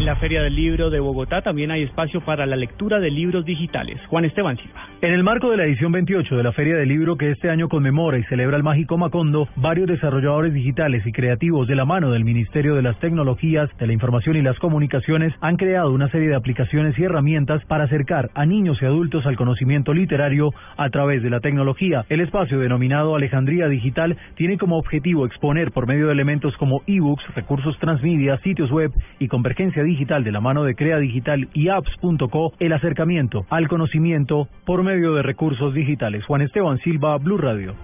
En la Feria del Libro de Bogotá también hay espacio para la lectura de libros digitales. Juan Esteban Silva. En el marco de la edición 28 de la Feria del Libro que este año conmemora y celebra el Mágico Macondo, varios desarrolladores digitales y creativos de la mano del Ministerio de las Tecnologías, de la Información y las Comunicaciones han creado una serie de aplicaciones y herramientas para acercar a niños y adultos al conocimiento literario a través de la tecnología. El espacio denominado Alejandría Digital tiene como objetivo exponer por medio de elementos como ebooks, recursos transmedia, sitios web y convergencia digital de la mano de Crea Digital y apps.co el acercamiento al conocimiento por medio de recursos digitales. Juan Esteban Silva, Blue Radio.